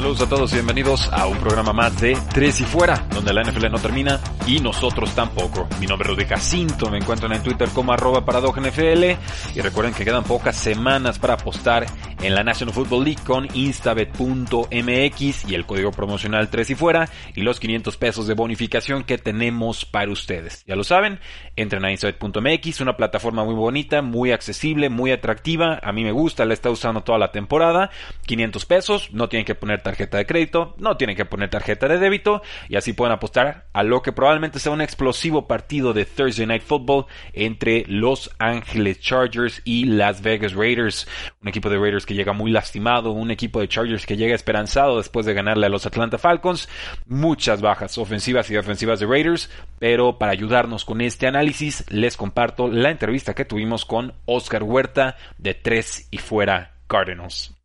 Saludos a todos y bienvenidos a un programa más de Tres y Fuera, donde la NFL no termina y nosotros tampoco. Mi nombre es Rudy Jacinto, me encuentran en Twitter como arroba NFL y recuerden que quedan pocas semanas para apostar en la National Football League con instabet.mx y el código promocional 3 y fuera y los 500 pesos de bonificación que tenemos para ustedes. Ya lo saben, entren a instabet.mx, una plataforma muy bonita, muy accesible, muy atractiva, a mí me gusta, la está usando toda la temporada, 500 pesos, no tienen que poner tarjeta de crédito, no tienen que poner tarjeta de débito y así pueden apostar a lo que probablemente sea un explosivo partido de Thursday Night Football entre Los Angeles Chargers y Las Vegas Raiders, un equipo de Raiders que llega muy lastimado, un equipo de Chargers que llega esperanzado después de ganarle a los Atlanta Falcons, muchas bajas ofensivas y defensivas de Raiders, pero para ayudarnos con este análisis les comparto la entrevista que tuvimos con Oscar Huerta de Tres y Fuera Cardinals.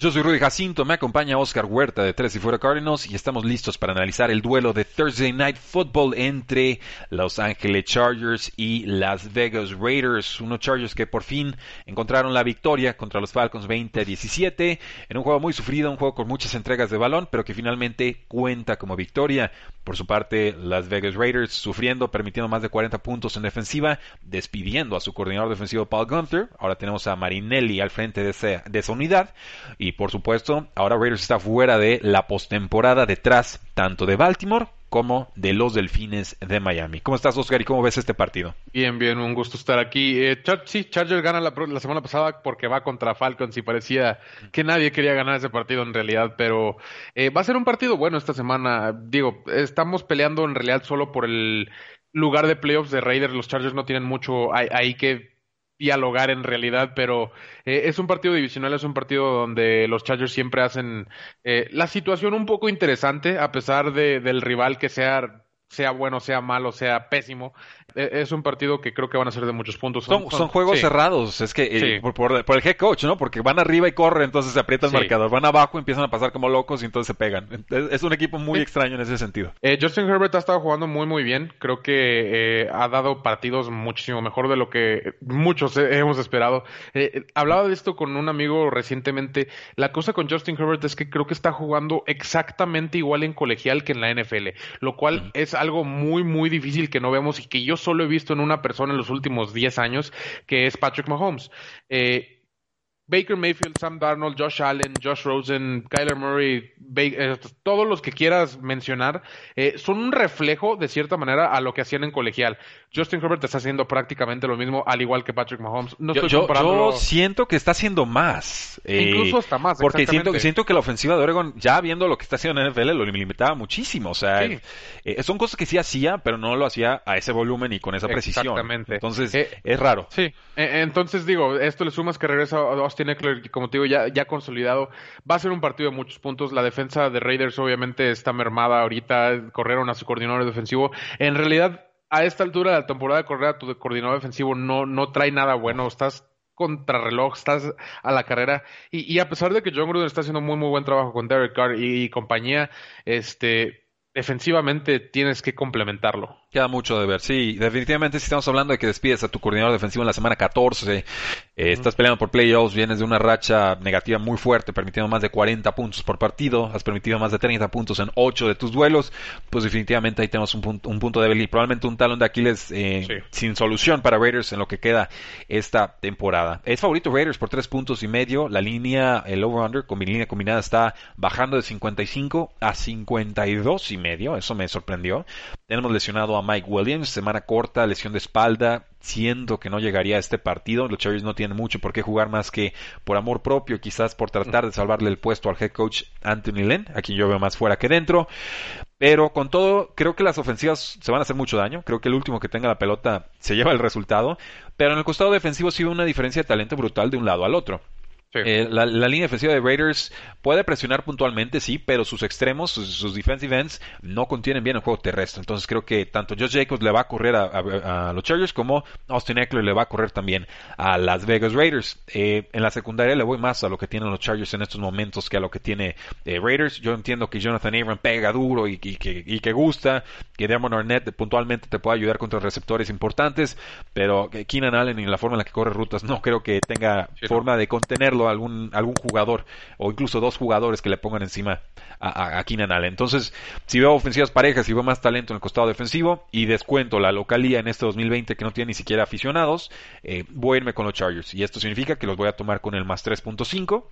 Yo soy Rudy Jacinto, me acompaña Oscar Huerta de Tres y Fuera Cardinals y estamos listos para analizar el duelo de Thursday Night Football entre Los Angeles Chargers y Las Vegas Raiders. Unos Chargers que por fin encontraron la victoria contra los Falcons 20 a 17 en un juego muy sufrido, un juego con muchas entregas de balón, pero que finalmente cuenta como victoria. Por su parte, Las Vegas Raiders sufriendo, permitiendo más de 40 puntos en defensiva, despidiendo a su coordinador defensivo Paul Gunther. Ahora tenemos a Marinelli al frente de esa, unidad. Y por supuesto, ahora Raiders está fuera de la postemporada detrás tanto de Baltimore como de los Delfines de Miami. ¿Cómo estás, Oscar, y cómo ves este partido? Bien, bien, un gusto estar aquí. Eh, sí, Chargers gana la, la, semana pasada porque va contra Falcons y parecía que nadie quería ganar ese partido en realidad, pero eh, va a ser un partido bueno esta semana. Digo, estamos peleando en realidad solo por el lugar de playoffs de Raiders. Los Chargers no tienen mucho ahí que dialogar en realidad, pero eh, es un partido divisional, es un partido donde los Chargers siempre hacen eh, la situación un poco interesante, a pesar de, del rival que sea sea bueno, sea malo, sea pésimo. E, es un partido que creo que van a ser de muchos puntos. Son, son, son juegos sí. cerrados, es que eh, sí. por, por, por, el head coach, ¿no? Porque van arriba y corren, entonces se aprieta el sí. marcador. Van abajo, empiezan a pasar como locos y entonces se pegan. Es, es un equipo muy extraño en ese sentido. Eh, Justin Herbert ha estado jugando muy, muy bien. Creo que eh, ha dado partidos muchísimo mejor de lo que muchos hemos esperado. Eh, hablaba de esto con un amigo recientemente. La cosa con Justin Herbert es que creo que está jugando exactamente igual en colegial que en la NFL, lo cual mm. es algo muy, muy difícil que no vemos y que yo solo he visto en una persona en los últimos 10 años, que es Patrick Mahomes. Eh, Baker Mayfield, Sam Darnold, Josh Allen, Josh Rosen, Kyler Murray, eh, todos los que quieras mencionar, eh, son un reflejo de cierta manera a lo que hacían en colegial. Justin Herbert está haciendo prácticamente lo mismo, al igual que Patrick Mahomes. No yo, yo, yo, siento que está haciendo más. Eh, Incluso hasta más. Porque siento, siento que la ofensiva de Oregon, ya viendo lo que está haciendo en NFL, lo limitaba muchísimo. O sea, sí. eh, son cosas que sí hacía, pero no lo hacía a ese volumen y con esa precisión. Exactamente. Entonces, es raro. Sí. Eh, entonces, digo, esto le sumas que regresa Austin Eckler, como te digo, ya, ya consolidado. Va a ser un partido de muchos puntos. La defensa de Raiders obviamente está mermada ahorita. Corrieron a su coordinador defensivo. En realidad, a esta altura de la temporada, correr a tu coordinador defensivo no, no trae nada bueno. Estás contrarreloj, estás a la carrera. Y, y, a pesar de que John Gruden está haciendo muy, muy buen trabajo con Derek Carr y, y compañía, este, defensivamente tienes que complementarlo. Queda mucho de ver, sí, definitivamente si estamos hablando de que despides a tu coordinador defensivo en la semana 14, eh, uh -huh. estás peleando por playoffs, vienes de una racha negativa muy fuerte, permitiendo más de 40 puntos por partido, has permitido más de 30 puntos en 8 de tus duelos, pues definitivamente ahí tenemos un punto, un punto débil y probablemente un talón de Aquiles eh, sí. sin solución para Raiders en lo que queda esta temporada. Es favorito Raiders por 3 puntos y medio, la línea, el over-under con mi línea combinada está bajando de 55 a 52 y medio, eso me sorprendió. Tenemos lesionado a Mike Williams, semana corta, lesión de espalda, siendo que no llegaría a este partido. Los Chargers no tienen mucho por qué jugar más que por amor propio, quizás por tratar de salvarle el puesto al head coach Anthony Lynn, a quien yo veo más fuera que dentro. Pero con todo, creo que las ofensivas se van a hacer mucho daño. Creo que el último que tenga la pelota se lleva el resultado. Pero en el costado defensivo sí veo una diferencia de talento brutal de un lado al otro. Eh, la, línea defensiva de Raiders puede presionar puntualmente, sí, pero sus extremos, sus, defensive ends, no contienen bien el juego terrestre. Entonces creo que tanto Josh Jacobs le va a correr a, los Chargers como Austin Eckler le va a correr también a Las Vegas Raiders. Eh, en la secundaria le voy más a lo que tienen los Chargers en estos momentos que a lo que tiene eh, Raiders. Yo entiendo que Jonathan Abram pega duro y, que, gusta, que Damon Arnett puntualmente te puede ayudar contra receptores importantes, pero Keenan Allen y la forma en la que corre rutas no creo que tenga forma de contenerlo algún, algún jugador o incluso dos jugadores que le pongan encima a, a, Allen. Entonces, si veo ofensivas parejas, si veo más talento en el costado defensivo y descuento la localía en este 2020 que no tiene ni siquiera aficionados, eh, voy a irme con los Chargers. Y esto significa que los voy a tomar con el más 3.5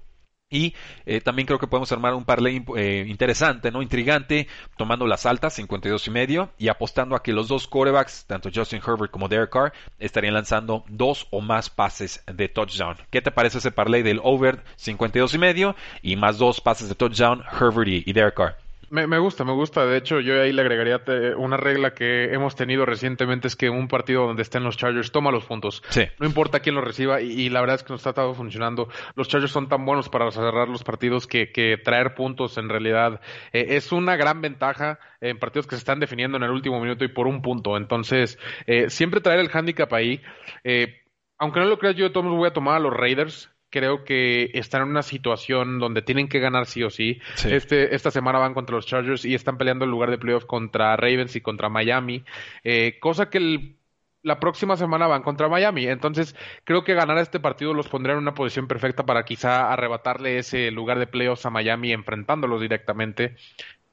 y eh, también creo que podemos armar un parlay eh, interesante, ¿no? Intrigante, tomando las altas, 52 y medio, y apostando a que los dos corebacks, tanto Justin Herbert como Derek Carr, estarían lanzando dos o más pases de touchdown. ¿Qué te parece ese parlay del over 52 y medio y más dos pases de touchdown, Herbert y Derek Carr? Me, me, gusta, me gusta. De hecho, yo ahí le agregaría una regla que hemos tenido recientemente es que un partido donde estén los Chargers toma los puntos. No importa quién los reciba y, la verdad es que nos está todo funcionando. Los Chargers son tan buenos para cerrar los partidos que, que traer puntos en realidad eh, es una gran ventaja en partidos que se están definiendo en el último minuto y por un punto. Entonces, eh, siempre traer el handicap ahí. Eh, aunque no lo creas, yo de todos voy a tomar a los Raiders creo que están en una situación donde tienen que ganar sí o sí. Este, esta semana van contra los Chargers y están peleando el lugar de playoff contra Ravens y contra Miami, eh, cosa que la próxima semana van contra Miami. Entonces, creo que ganar este partido los pondría en una posición perfecta para quizá arrebatarle ese lugar de playoffs a Miami enfrentándolos directamente.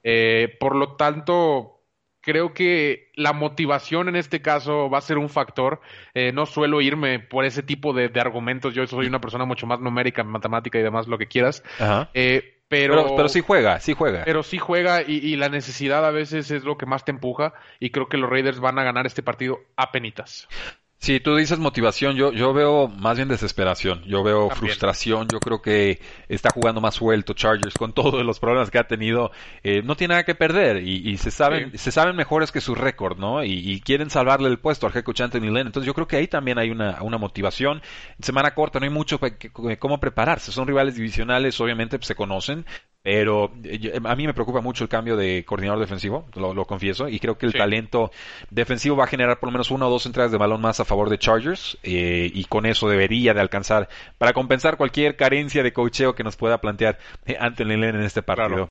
Eh, por lo tanto, creo que la motivación en este caso va a ser un factor. Eh, no suelo irme por ese tipo de, argumentos. Yo soy una persona mucho más numérica, matemática y demás, lo que quieras. Eh, pero, pero, sí juega, sí juega. Pero sí juega y, y, la necesidad a veces es lo que más te empuja y creo que los Raiders van a ganar este partido a penitas. Si tú dices motivación, yo, yo veo más bien desesperación, yo veo frustración, yo creo que está jugando más suelto Chargers con todos los problemas que ha tenido, eh, no tiene nada que perder y, se saben se saben mejores que su récord, ¿no? Y, quieren salvarle el puesto al head coach Anthony Lynn, entonces yo creo que ahí también hay una, una motivación. semana corta no hay mucho que, cómo prepararse, son rivales divisionales, obviamente pues, se conocen, pero eh, a mí me preocupa mucho el cambio de coordinador defensivo, lo, confieso, y creo que el talento defensivo va a generar por lo menos una o dos entradas de balón más a favor de Chargers, eh, y con eso debería de alcanzar para compensar cualquier carencia de cocheo que nos pueda plantear Anthony Lynn en este partido.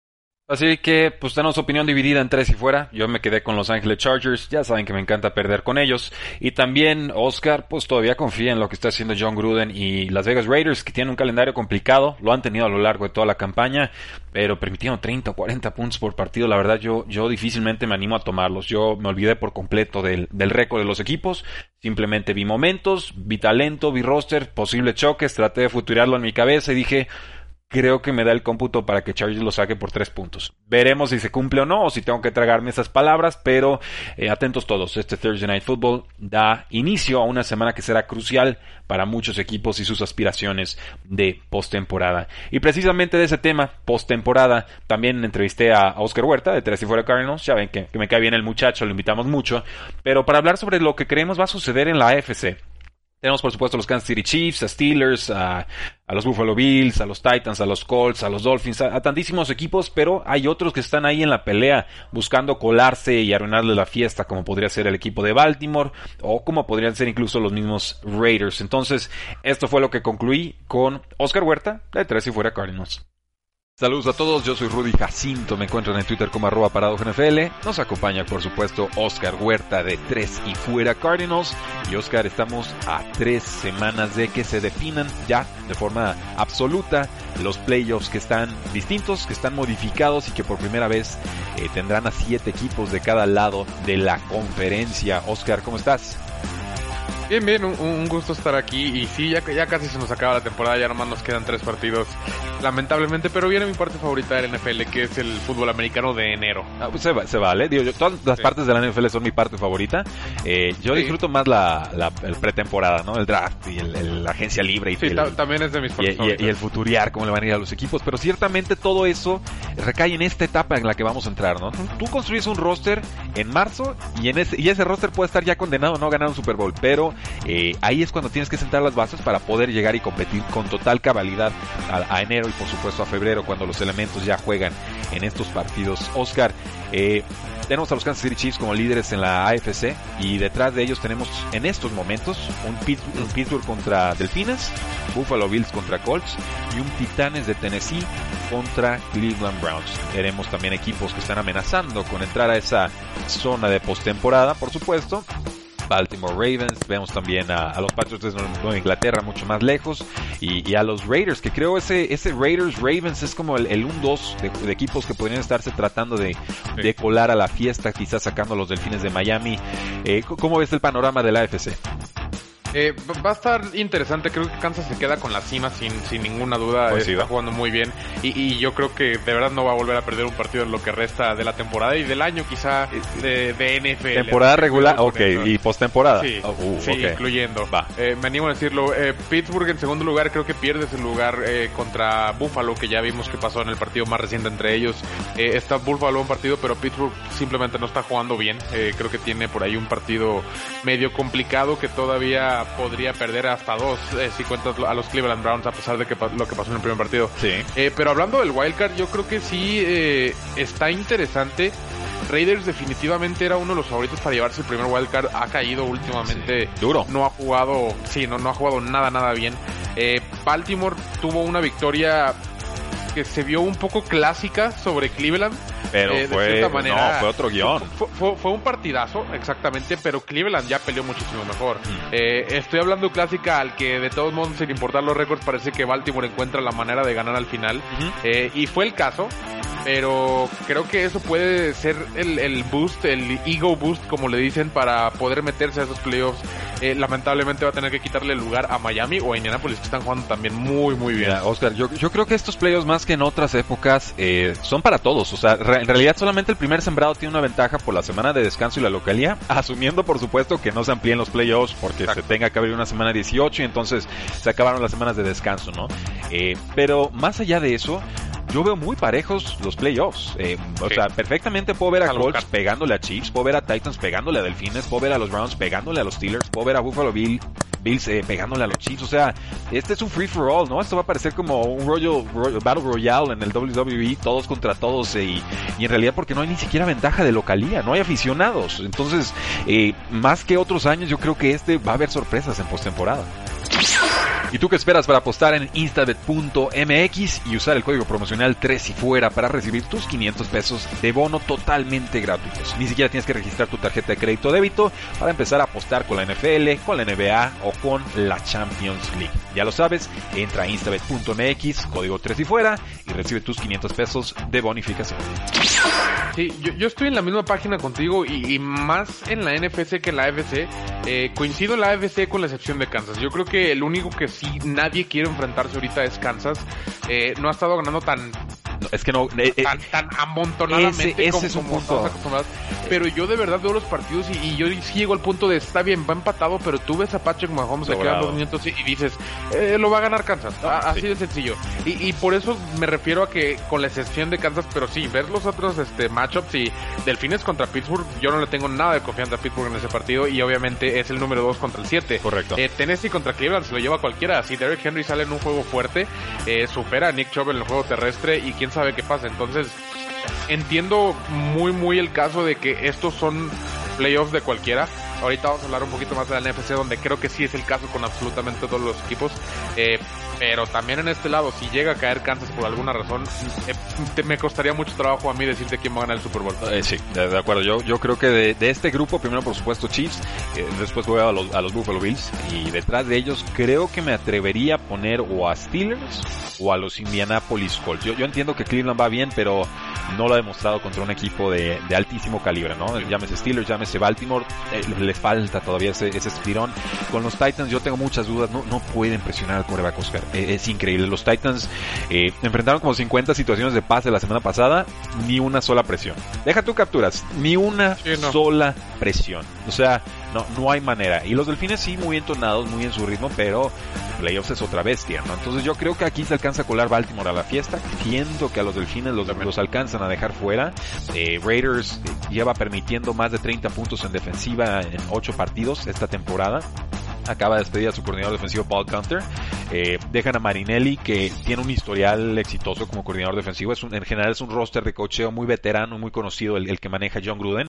Así que, pues tenemos opinión dividida en tres y fuera. Yo me quedé con Los Ángeles Chargers. Ya saben que me encanta perder con ellos. Y también Oscar, pues todavía confía en lo que está haciendo John Gruden y Las Vegas Raiders, que tienen un calendario complicado. Lo han tenido a lo largo de toda la campaña, pero permitieron 30 o 40 puntos por partido. La verdad, yo, yo difícilmente me animo a tomarlos. Yo me olvidé por completo del, del récord de los equipos. Simplemente vi momentos, vi talento, vi roster, posibles choques. Traté de futurarlo en mi cabeza y dije, creo que me da el cómputo para que Chargers lo saque por tres puntos. Veremos si se cumple o no, o si tengo que tragarme esas palabras, pero eh, atentos todos. Este Thursday Night Football da inicio a una semana que será crucial para muchos equipos y sus aspiraciones de postemporada. Y precisamente de ese tema, postemporada, también entrevisté a Oscar Huerta de Tres y Fuera Cardinals. Ya ven que, que me cae bien el muchacho, lo invitamos mucho. Pero para hablar sobre lo que creemos va a suceder en la AFC. Tenemos, por supuesto, a los Kansas City Chiefs, a Steelers, a, los Buffalo Bills, a los Titans, a los Colts, a los Dolphins, a, tantísimos equipos, pero hay otros que están ahí en la pelea buscando colarse y arruinarle la fiesta, como podría ser el equipo de Baltimore o como podrían ser incluso los mismos Raiders. Entonces, esto fue lo que concluí con Oscar Huerta de Tres y Fuera Cardinals. Saludos a todos, yo soy Rudy Jacinto, me encuentran en Twitter como arroba NFL. Nos acompaña por supuesto Oscar Huerta de Tres y Fuera Cardinals. Y Oscar, estamos a tres semanas de que se definan ya de forma absoluta los playoffs que están distintos, que están modificados y que por primera vez eh, tendrán a siete equipos de cada lado de la conferencia. Oscar, ¿cómo estás? Bien, bien, un, gusto estar aquí y sí, ya, ya casi se nos acaba la temporada, ya nomás nos quedan tres partidos, lamentablemente, pero viene mi parte favorita del NFL, que es el fútbol americano de enero. Ah, pues se, vale, digo, todas las partes de la NFL son mi parte favorita. Eh, yo disfruto más la, la pretemporada, ¿no? El draft y el, la agencia libre y, sí, también es de mis partes y, y, el futuriar, cómo le van a ir a los equipos, pero ciertamente todo eso recae en esta etapa en la que vamos a entrar, ¿no? Tú construyes un roster en marzo y en ese, y ese roster puede estar ya condenado a no ganar un Super Bowl, pero eh, ahí es cuando tienes que sentar las bases para poder llegar y competir con total cabalidad a, enero y por supuesto a febrero cuando los elementos ya juegan en estos partidos. Oscar, eh, tenemos a los Kansas City Chiefs como líderes en la AFC y detrás de ellos tenemos en estos momentos un, Pittsburgh contra Delfines, Buffalo Bills contra Colts y un Titanes de Tennessee contra Cleveland Browns. Tenemos también equipos que están amenazando con entrar a esa zona de postemporada, por supuesto. Baltimore Ravens, vemos también a, los Patriots de Nueva Inglaterra mucho más lejos y, a los Raiders, que creo ese, ese Raiders Ravens es como el, el 1-2 de, equipos que podrían estarse tratando de, de, colar a la fiesta, quizás sacando a los Delfines de Miami. Eh, ¿Cómo ves el panorama de la AFC? Eh, va a estar interesante, creo que Kansas se queda con la cima sin, sin ninguna duda, pues está jugando muy bien y, yo creo que de verdad no va a volver a perder un partido en lo que resta de la temporada y del año quizá de, de NFL. Temporada regular, ok, y postemporada. Sí, oh, uh, sí incluyendo. Va. Eh, me animo a decirlo, eh, Pittsburgh en segundo lugar creo que pierde ese lugar contra Buffalo, que ya vimos que pasó en el partido más reciente entre ellos. está Buffalo un partido, pero Pittsburgh simplemente no está jugando bien, creo que tiene por ahí un partido medio complicado que todavía podría perder hasta dos eh, si cuentas a los Cleveland Browns a pesar de que lo que pasó en el primer partido. Sí. Eh, pero hablando del wildcard, yo creo que sí eh, está interesante. Raiders definitivamente era uno de los favoritos para llevarse el primer wildcard. Ha caído últimamente. Duro. No ha jugado, sí, no, no ha jugado nada, nada bien. Baltimore tuvo una victoria que se vio un poco clásica sobre Cleveland. Pero eh, fue, no, fue otro guion. Fue, un partidazo, exactamente, pero Cleveland ya peleó muchísimo mejor. Mm. Eh, estoy hablando clásica al que de todos modos, sin importar los récords, parece que Baltimore encuentra la manera de ganar al final. Eh, y fue el caso pero creo que eso puede ser el, el, boost, el ego boost, como le dicen, para poder meterse a esos playoffs. Eh, lamentablemente va a tener que quitarle lugar a Miami o a Indianapolis, que están jugando también muy, muy bien. Oscar, yo, yo, creo que estos playoffs, más que en otras épocas, eh, son para todos. O sea, en realidad solamente el primer sembrado tiene una ventaja por la semana de descanso y la localía, asumiendo, por supuesto, que no se amplíen los playoffs porque se tenga que abrir una semana 18 y entonces se acabaron las semanas de descanso, ¿no? Eh, pero más allá de eso, yo veo muy parejos los playoffs. Eh, o sea, perfectamente puedo ver a Colts pegándole a Chiefs, puedo ver a Titans pegándole a Delfines, puedo ver a los Browns pegándole a los Steelers, puedo ver a Buffalo Bill, Bills eh, pegándole a los Chiefs. O sea, este es un free for all, ¿no? Esto va a parecer como un Royal, Battle Royale en el WWE, todos contra todos. Eh, y, en realidad porque no hay ni siquiera ventaja de localía, no hay aficionados. Entonces, más que otros años, yo creo que este va a haber sorpresas en postemporada. ¿Y tú qué esperas para apostar en instabet.mx y usar el código promocional 3 y fuera para recibir tus 500 pesos de bono totalmente gratuitos? Ni siquiera tienes que registrar tu tarjeta de crédito o débito para empezar a apostar con la NFL, con la NBA o con la Champions League. Ya lo sabes, entra a instabet.mx, código 3 y fuera y recibe tus 500 pesos de bonificación. Sí, yo, estoy en la misma página contigo y, más en la NFC que en la AFC. Eh, coincido en la AFC con la excepción de Kansas. Yo creo que el único que sí nadie quiere enfrentarse ahorita es Kansas. Eh, no ha estado ganando tan es que no. Eh, eh, tan, amontonadamente ese, es un punto. Pero yo de verdad veo los partidos y, yo sí llego al punto de está bien, va empatado, pero tú ves a Patrick Mahomes, le quedan dos minutos y, dices, eh, lo va a ganar Kansas. así de sencillo. Y, por eso me refiero a que, con la excepción de Kansas, pero sí, ver los otros este, matchups y Delfines contra Pittsburgh, yo no le tengo nada de confianza a Pittsburgh en ese partido y obviamente es el número 2 contra el 7. Correcto. Tennessee contra Cleveland se lo lleva cualquiera. Si Derrick Henry sale en un juego fuerte, supera a Nick Chubb en el juego terrestre y quién sabe qué pasa. Entonces, entiendo muy, muy el caso de que estos son playoffs de cualquiera. Ahorita vamos a hablar un poquito más de la NFC, donde creo que sí es el caso con absolutamente todos los equipos. Eh, pero también en este lado, si llega a caer Kansas por alguna razón, eh, me costaría mucho trabajo a mí decirte quién va a ganar el Super Bowl. Eh, sí, de, acuerdo. Yo, yo creo que de, este grupo, primero por supuesto Chiefs, eh, después voy a los, a los Buffalo Bills y detrás de ellos creo que me atrevería a poner o a Steelers o a los Indianapolis Colts. Yo, yo entiendo que Cleveland va bien, pero no lo ha demostrado contra un equipo de, de altísimo calibre, ¿no? Llámese Steelers, llámese Baltimore, eh, le falta todavía ese, ese. Con los Titans yo tengo muchas dudas, no, no pueden presionar al coreback Oscar. Es increíble. Los Titans enfrentaron como 50 situaciones de pase la semana pasada, ni una sola presión. Deja tú capturas, ni una sola presión. O sea, no, no hay manera. Y los delfines sí, muy entonados, muy en su ritmo, pero playoffs es otra bestia, ¿no? Entonces yo creo que aquí se alcanza a colar Baltimore a la fiesta. Siento que a los delfines los, los alcanzan a dejar fuera. Eh, Raiders lleva permitiendo más de 30 puntos en defensiva en 8 partidos esta temporada acaba de despedir a su coordinador defensivo Paul Counter. Eh, dejan a Marinelli, que tiene un historial exitoso como coordinador defensivo. Es en general es un roster de cocheo muy veterano, muy conocido, el, que maneja John Gruden.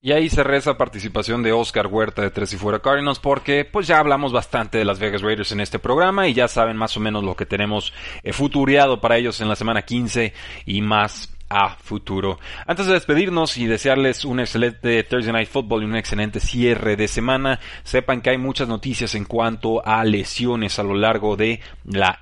Y ahí se reza participación de Oscar Huerta de Tres y Fuera Cardinals porque pues ya hablamos bastante de las Vegas Raiders en este programa y ya saben más o menos lo que tenemos eh, futuriado para ellos en la semana 15 y más a futuro. Antes de despedirnos y desearles un excelente Thursday Night Football y un excelente cierre de semana, sepan que hay muchas noticias en cuanto a lesiones a lo largo de la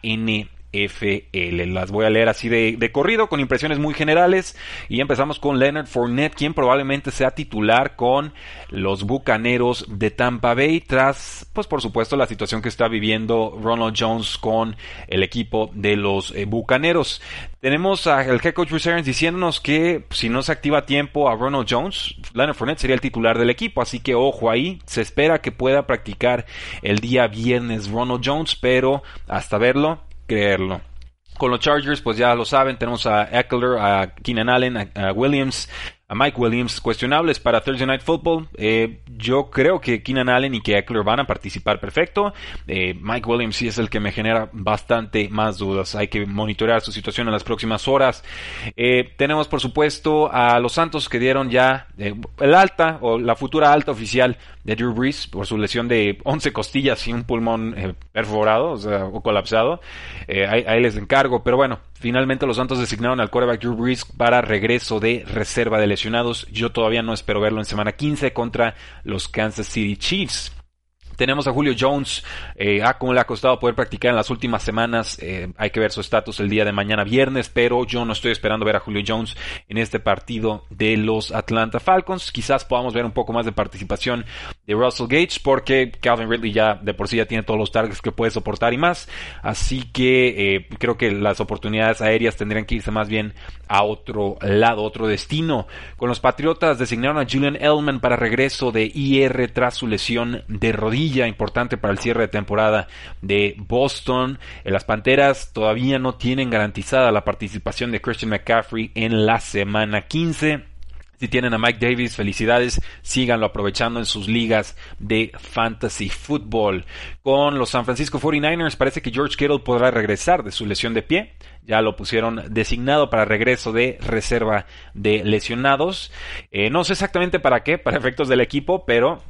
NFL. Las voy a leer así de, corrido, con impresiones muy generales. Y empezamos con Leonard Fournette, quien probablemente sea titular con los Bucaneros de Tampa Bay, tras, pues por supuesto, la situación que está viviendo Ronald Jones con el equipo de los eh, Bucaneros. Tenemos al head coach Bruce diciéndonos que si no se activa a tiempo a Ronald Jones, Leonard Fournette sería el titular del equipo, así que ojo ahí, se espera que pueda practicar el día viernes Ronald Jones, pero hasta verlo, creerlo. Con los Chargers, pues ya lo saben, tenemos a Eckler, a Keenan Allen, a Williams, a Mike Williams cuestionables para Thursday Night Football. Eh, yo creo que Keenan Allen y que Eckler van a participar perfecto. Eh, Mike Williams sí es el que me genera bastante más dudas. Hay que monitorear su situación en las próximas horas. Eh, tenemos por supuesto a los Santos que dieron ya el alta o la futura alta oficial de Drew Brees por su lesión de 11 costillas y un pulmón perforado o, colapsado. Ahí, ahí les encargo. Pero bueno, finalmente los Santos designaron al quarterback Drew Brees para regreso de reserva de lesionados. Yo todavía no espero verlo en semana 15 contra los Kansas City Chiefs. Tenemos a Julio Jones, eh, como le ha costado poder practicar en las últimas semanas, eh, hay que ver su estatus el día de mañana viernes, pero yo no estoy esperando ver a Julio Jones en este partido de los Atlanta Falcons. Quizás podamos ver un poco más de participación de Russell Gates, porque Calvin Ridley ya de por sí ya tiene todos los targets que puede soportar y más, así que eh, creo que las oportunidades aéreas tendrían que irse más bien a otro lado, otro destino. Con los Patriotas designaron a Julian Elman para regreso de IR tras su lesión de rodilla importante para el cierre de temporada de Boston. En las Panteras todavía no tienen garantizada la participación de Christian McCaffrey en la semana 15. Si tienen a Mike Davis, felicidades, síganlo aprovechando en sus ligas de fantasy football. Con los San Francisco 49ers parece que George Kittle podrá regresar de su lesión de pie. Ya lo pusieron designado para regreso de reserva de lesionados. Eh, no sé exactamente para qué, para efectos del equipo, pero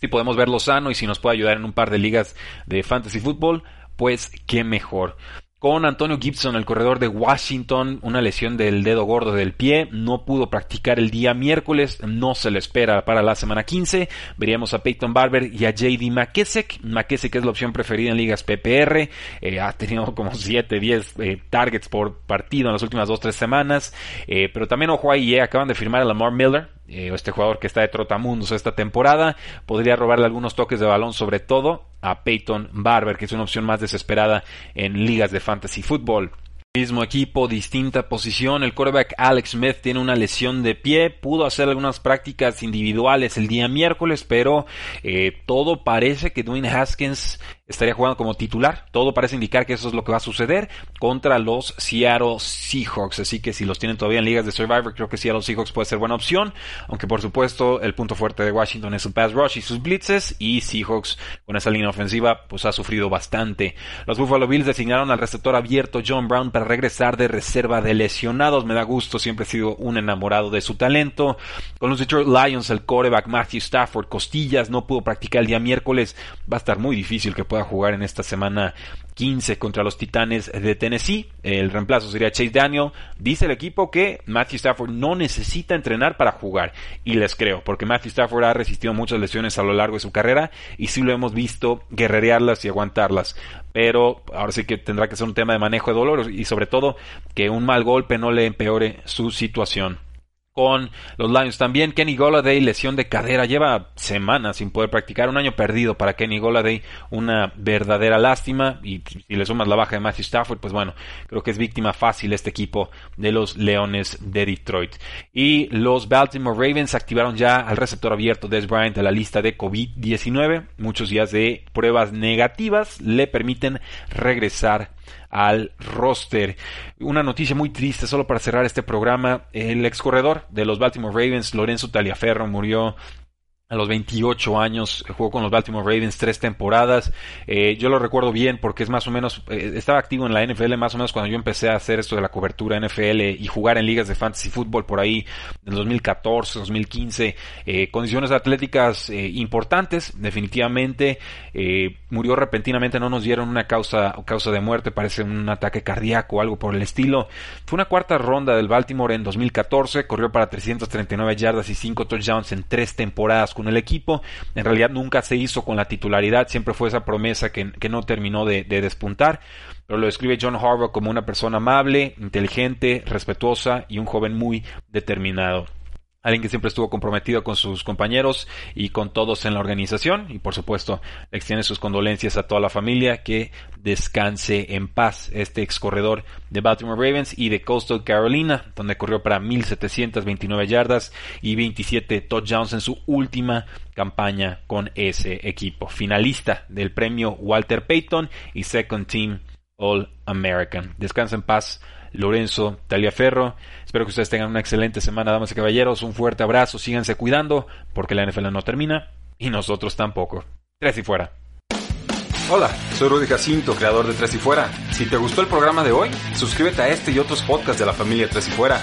si podemos verlo sano y si nos puede ayudar en un par de ligas de fantasy fútbol, pues qué mejor. Con Antonio Gibson, el corredor de Washington, una lesión del dedo gordo del pie, no pudo practicar el día miércoles, no se le espera para la semana 15, veríamos a Peyton Barber y a JD McKessick, McKessick es la opción preferida en ligas PPR, eh, ha tenido como 7, 10 eh, targets por partido en las últimas 2-3 semanas, eh, pero también ojo ahí, acaban de firmar a Lamar Miller, este jugador que está de trotamundos esta temporada, podría robarle algunos toques de balón sobre todo a Peyton Barber, que es una opción más desesperada en ligas de fantasy fútbol. Mismo equipo, distinta posición. El quarterback Alex Smith tiene una lesión de pie. Pudo hacer algunas prácticas individuales el día miércoles, pero eh, todo parece que Dwayne Haskins estaría jugando como titular. Todo parece indicar que eso es lo que va a suceder contra los Seattle Seahawks. Así que si los tienen todavía en ligas de Survivor, creo que Seattle Seahawks puede ser buena opción. Aunque por supuesto el punto fuerte de Washington es su pass rush y sus blitzes. Y Seahawks con esa línea ofensiva pues ha sufrido bastante. Los Buffalo Bills designaron al receptor abierto John Brown para regresar de reserva de lesionados. Me da gusto, siempre he sido un enamorado de su talento. Con los Detroit Lions el coreback Matthew Stafford costillas no pudo practicar el día miércoles. Va a estar muy difícil que pueda pueda jugar en esta semana 15 contra los Titanes de Tennessee. El reemplazo sería Chase Daniel. Dice el equipo que Matthew Stafford no necesita entrenar para jugar. Y les creo, porque Matthew Stafford ha resistido muchas lesiones a lo largo de su carrera y sí lo hemos visto guerrerearlas y aguantarlas. Pero ahora sí que tendrá que ser un tema de manejo de dolor y sobre todo que un mal golpe no le empeore su situación con los Lions también. Kenny Goladay, lesión de cadera, lleva semanas sin poder practicar, un año perdido para Kenny Goladay, una verdadera lástima. Y si le sumas la baja de Matthew Stafford, pues bueno, creo que es víctima fácil este equipo de los Leones de Detroit. Y los Baltimore Ravens activaron ya al receptor abierto Des Bryant a la lista de COVID-19. Muchos días de pruebas negativas le permiten regresar al roster. Una noticia muy triste, solo para cerrar este programa. El ex corredor de los Baltimore Ravens, Lorenzo Taliaferro, murió a los 28 años, jugó con los Baltimore Ravens tres temporadas. Eh, yo lo recuerdo bien porque es más o menos, eh, estaba activo en la NFL más o menos cuando yo empecé a hacer esto de la cobertura NFL y jugar en ligas de fantasy fútbol por ahí en 2014, 2015. Eh, condiciones atléticas importantes, definitivamente. murió repentinamente, no nos dieron una causa, causa de muerte, parece un ataque cardíaco o algo por el estilo. Fue una cuarta ronda del Baltimore en 2014, corrió para 339 yardas y 5 touchdowns en tres temporadas con el equipo. En realidad nunca se hizo con la titularidad, siempre fue esa promesa que, no terminó de, de despuntar pero lo describe John Harbaugh como una persona amable, inteligente, respetuosa y un joven muy determinado alguien que siempre estuvo comprometido con sus compañeros y con todos en la organización. Y por supuesto extiende sus condolencias a toda la familia. Que descanse en paz este ex corredor de Baltimore Ravens y de Coastal Carolina donde corrió para 1729 yardas y 27 touchdowns en su última campaña con ese equipo. Finalista del premio Walter Payton y second team All American descansa en paz Lorenzo Taliaferro. Espero que ustedes tengan una excelente semana, damas y caballeros. Un fuerte abrazo, síganse cuidando, porque la NFL no termina y nosotros tampoco. Tres y fuera. Hola, soy Rudy Jacinto, creador de Tres y Fuera. Si te gustó el programa de hoy, suscríbete a este y otros podcasts de la familia Tres y Fuera.